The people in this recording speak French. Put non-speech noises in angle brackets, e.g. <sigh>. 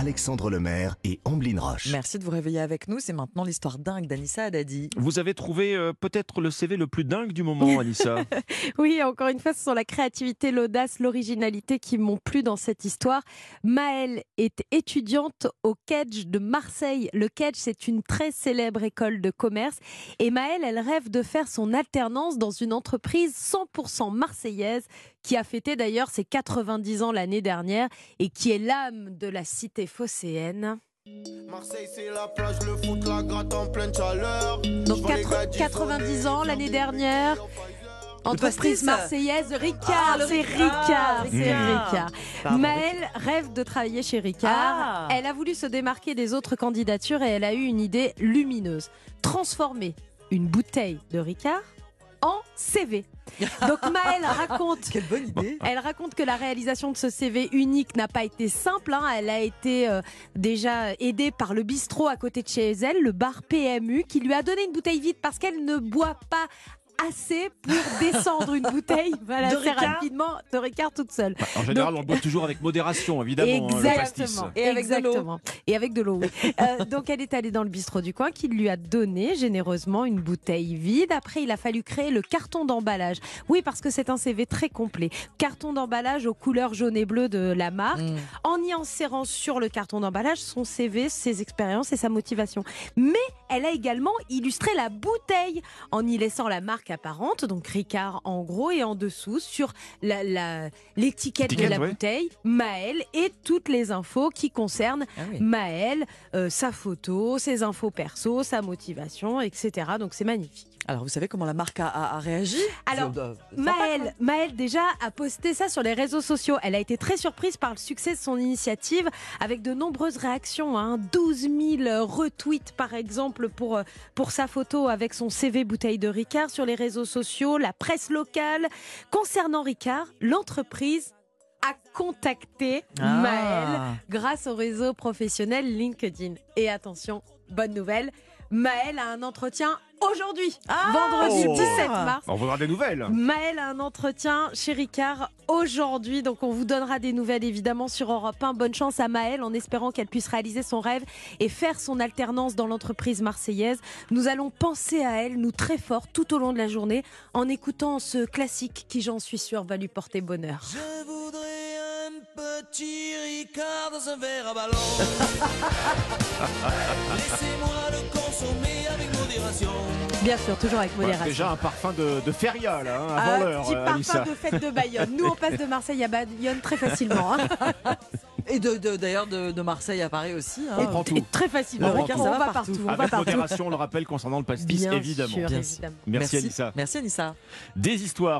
Alexandre Lemaire et Amblin Roche. Merci de vous réveiller avec nous. C'est maintenant l'histoire dingue d'Anissa Haddadi. Vous avez trouvé euh, peut-être le CV le plus dingue du moment, <laughs> Anissa. Oui, encore une fois, ce sont la créativité, l'audace, l'originalité qui m'ont plu dans cette histoire. Maëlle est étudiante au Kedge de Marseille. Le Kedge, c'est une très célèbre école de commerce. Et Maëlle, elle rêve de faire son alternance dans une entreprise 100% marseillaise qui a fêté d'ailleurs ses 90 ans l'année dernière et qui est l'âme de la cité phocéenne. Marseille, c'est la plage, le foot, la gratte en pleine chaleur. Donc 4 90 ans l'année dernière. Entreprise pastis. marseillaise Ricard, Ah, le c'est Ricard, Ricard, c'est Ricard. Ricard. Maëlle rêve de travailler chez Ricard. Ah. Elle a voulu se démarquer des autres candidatures et elle a eu une idée lumineuse. Transformer une bouteille de Ricard en CV. Donc Maëlle <laughs> raconte Quelle bonne idée. elle raconte que la réalisation de ce CV unique n'a pas été simple. hein. Elle a été euh, déjà aidée par le bistrot à côté de chez elle, le bar PMU, qui lui a donné une bouteille vide parce qu'elle ne boit pas assez pour descendre une bouteille <laughs> voilà, De assez Ricard rapidement de Ricard toute seule. En général, Donc- on le boit toujours avec modération, évidemment, hein, le. Exactement. Et avec de l'eau. Exactement. Et avec de l'eau, oui. <laughs> Euh, donc elle est allée dans le bistrot du coin qui lui a donné généreusement une bouteille vide. Après, il a fallu créer le carton d'emballage. Oui, parce que c'est un CV très complet. Carton d'emballage aux couleurs jaune et bleu de la marque. Mm. En y insérant sur le carton d'emballage son CV, ses expériences et sa motivation. Mais elle a également illustré la bouteille en y laissant la marque apparente, donc Ricard en gros, et en dessous sur la- la- l'étiquette de la ouais. bouteille, Maëlle et toutes les infos qui concernent Ah oui. Maëlle, euh, sa photo, ses infos perso, sa motivation, etc. Donc c'est magnifique. Alors, vous savez comment la marque a, a- a réagi? Alors, C'est, euh, sympa, Maëlle, Maëlle déjà a posté ça sur les réseaux sociaux. Elle a été très surprise par le succès de son initiative avec de nombreuses réactions. Hein. 12 000 retweets par exemple pour, euh, pour sa photo avec son CV bouteille de Ricard sur les réseaux sociaux, la presse locale. Concernant Ricard, l'entreprise a contacté Ah. Maëlle grâce au réseau professionnel LinkedIn. Et attention, bonne nouvelle, Maëlle a un entretien aujourd'hui, Ah, vendredi Oh. 17 mars. On voudra des nouvelles. Maëlle a un entretien chez Ricard aujourd'hui, donc on vous donnera des nouvelles évidemment sur Europe 1. Bonne chance à Maëlle en espérant qu'elle puisse réaliser son rêve et faire son alternance dans l'entreprise marseillaise. Nous allons penser à elle, nous très fort, tout au long de la journée, en écoutant ce classique qui, j'en suis sûre, va lui porter bonheur. Je un petit Ricard dans un verre à ballon. <laughs> Laissez-moi le consommer avec modération. Bien sûr, toujours avec Voilà, modération. déjà un parfum de, de feria, là, hein, avant l'heure, petit euh, parfum de fête de Bayonne. Nous, on passe de Marseille à Bayonne très facilement. hein. Et de, de- d'ailleurs de, de Marseille à Paris aussi. hein. On prend tout. Et très facilement. On On, prend tout. va Ça va partout. partout. On va Avec partout. modération, on le rappelle concernant le pastis, Bien évidemment. sûr, Bien évidemment. Merci, Anissa. Merci Anissa. Des histoires